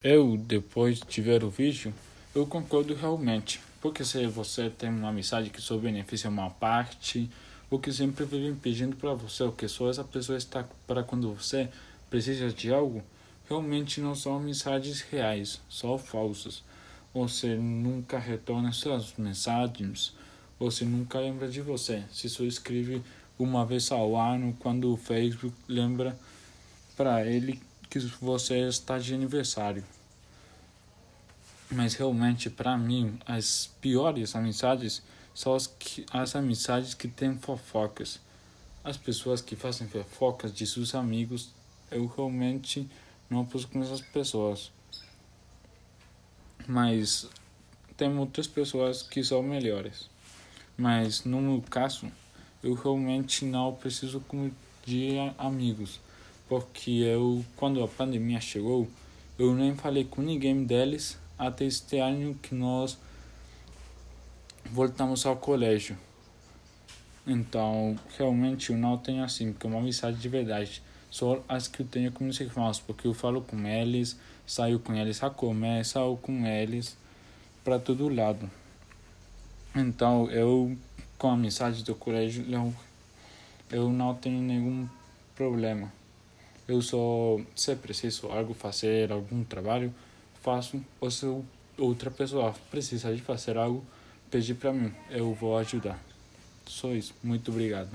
Eu, depois de ver o vídeo, eu concordo realmente. Porque se você tem uma amizade que só beneficia uma parte, ou que sempre vive pedindo para você, ou que só essa pessoa está para quando você precisa de algo, realmente não são amizades reais, só falsas. Você nunca retorna suas mensagens, você nunca lembra de você. Se só escreve uma vez ao ano, quando o Facebook lembra para ele que você está de aniversário. Mas realmente, para mim, as piores amizades são as, que, as amizades que têm fofocas. As pessoas que fazem fofocas de seus amigos, eu realmente não posso com essas pessoas. Mas tem muitas pessoas que são melhores. Mas no meu caso, eu realmente não preciso de amigos porque eu, quando a pandemia chegou, eu nem falei com ninguém deles até este ano que nós voltamos ao colégio. Então, realmente eu não tenho assim, porque é uma amizade de verdade. Só as que eu tenho com meus irmãos, porque eu falo com eles, saio com eles a comer, saio com eles para todo lado. Então, eu, com a amizade do colégio, eu, eu não tenho nenhum problema. Eu só, se preciso algo fazer, algum trabalho, faço. Ou se outra pessoa precisa de fazer algo, pedir para mim, eu vou ajudar. Só isso. Muito obrigado.